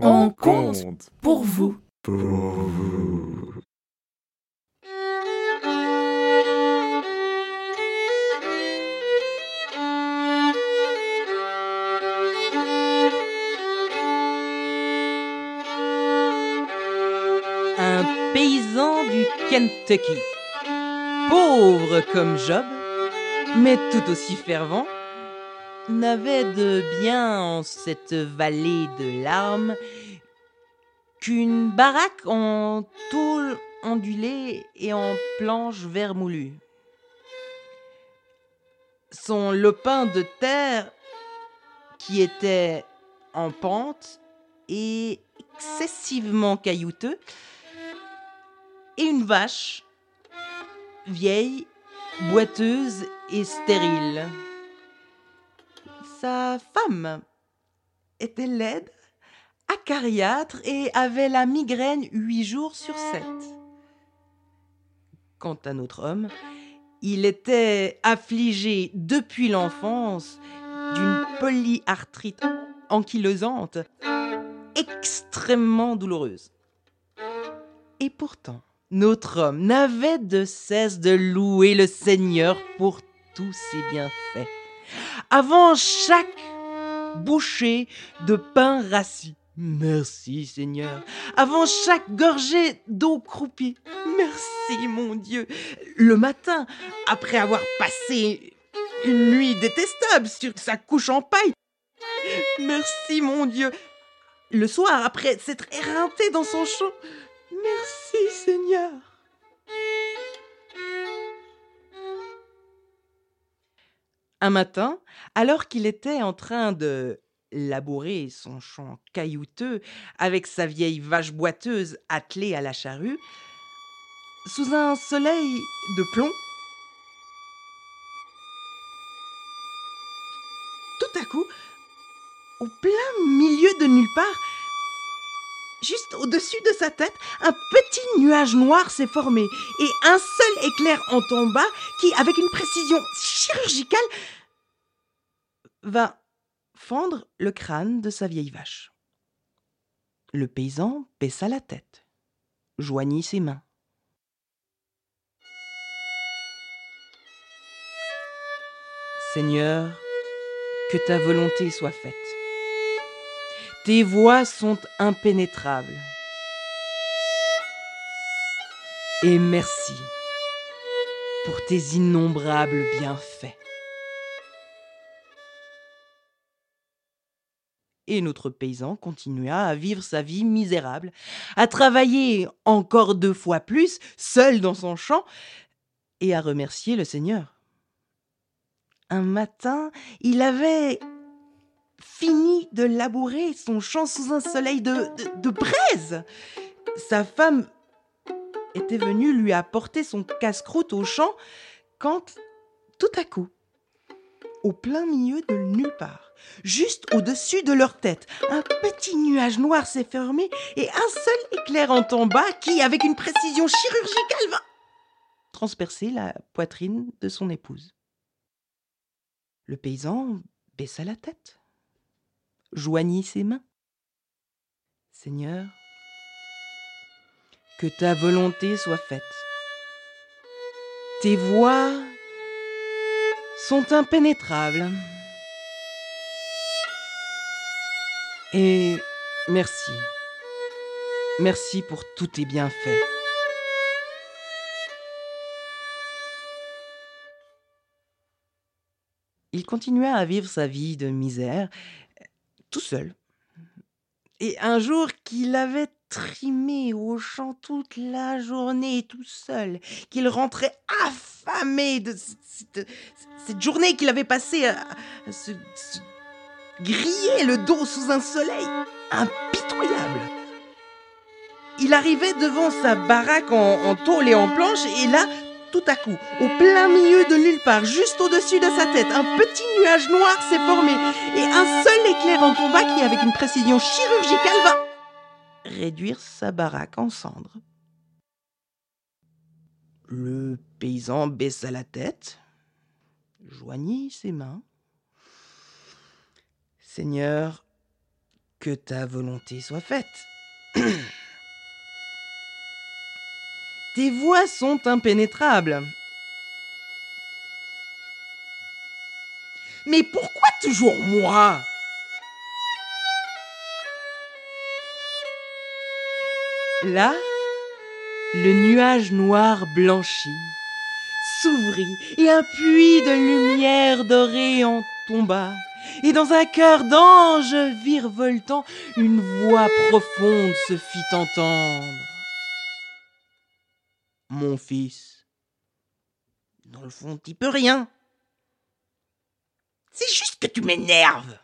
On compte pour vous. Pour vous. Un paysan du Kentucky, pauvre comme Job, mais tout aussi fervent, n'avait de bien en cette vallée de larmes qu'une baraque en tôle ondulée et en planches vermoulues. Son lopin de terre, qui était en pente et excessivement caillouteux, et une vache, vieille, boiteuse et stérile. Sa femme était laide, acariâtre et avait la migraine huit jours sur sept. Quant à notre homme, il était affligé depuis l'enfance d'une polyarthrite ankylosante extrêmement douloureuse. Et pourtant, notre homme n'avait de cesse de louer le Seigneur pour tous ses bienfaits. Avant chaque bouchée de pain rassis, merci Seigneur. Avant chaque gorgée d'eau croupie, merci mon Dieu. Le matin, après avoir passé une nuit détestable sur sa couche en paille, merci mon Dieu. Le soir, après s'être éreinté dans son champ, merci Seigneur. Un matin, alors qu'il était en train de labourer son champ caillouteux avec sa vieille vache boiteuse attelée à la charrue, sous un soleil de plomb, tout à coup, au plein milieu de nulle part, juste au-dessus de sa tête, un petit nuage noir s'est formé et un seul éclair en tomba qui, avec une précision chirurgicale, va fendre le crâne de sa vieille vache. Le paysan baissa la tête, joignit ses mains. Seigneur, que ta volonté soit faite. Tes voies sont impénétrables. Et merci pour tes innombrables bienfaits. Et notre paysan continua à vivre sa vie misérable, à travailler encore deux fois plus, seul dans son champ, et à remercier le Seigneur. Un matin, il avait fini de labourer son champ sous un soleil de, de, braise. Sa femme était venue lui apporter son casse-croûte au champ quand, tout à coup, au plein milieu de nulle part, juste au-dessus de leur tête, un petit nuage noir s'est fermé et un seul éclair en tomba qui, avec une précision chirurgicale, va transpercer la poitrine de son épouse. Le paysan baissa la tête joignit ses mains. Seigneur, que ta volonté soit faite. Tes voies sont impénétrables. Et merci. Merci pour tous tes bienfaits. Il continua à vivre sa vie de misère tout seul. Et un jour qu'il avait trimé au champ toute la journée tout seul, qu'il rentrait affamé de cette, journée qu'il avait passée à, se griller le dos sous un soleil impitoyable. Il arrivait devant sa baraque en, en tôle et en planche, et là, tout à coup, au plein milieu de nulle part, juste au-dessus de sa tête, un petit nuage noir s'est formé et un seul éclair en tomba qui, avec une précision chirurgicale, va réduire sa baraque en cendres. Le paysan baissa la tête, joignit ses mains. Seigneur, Que ta volonté soit faite. Tes voies sont impénétrables. Mais pourquoi toujours moi? Là, le nuage noir blanchit, s'ouvrit et un puits de lumière dorée en tomba. Et dans un cœur d'ange virevoltant, une voix profonde se fit entendre. Mon fils, dans le fond, t'y peux rien. C'est juste que tu m'énerves.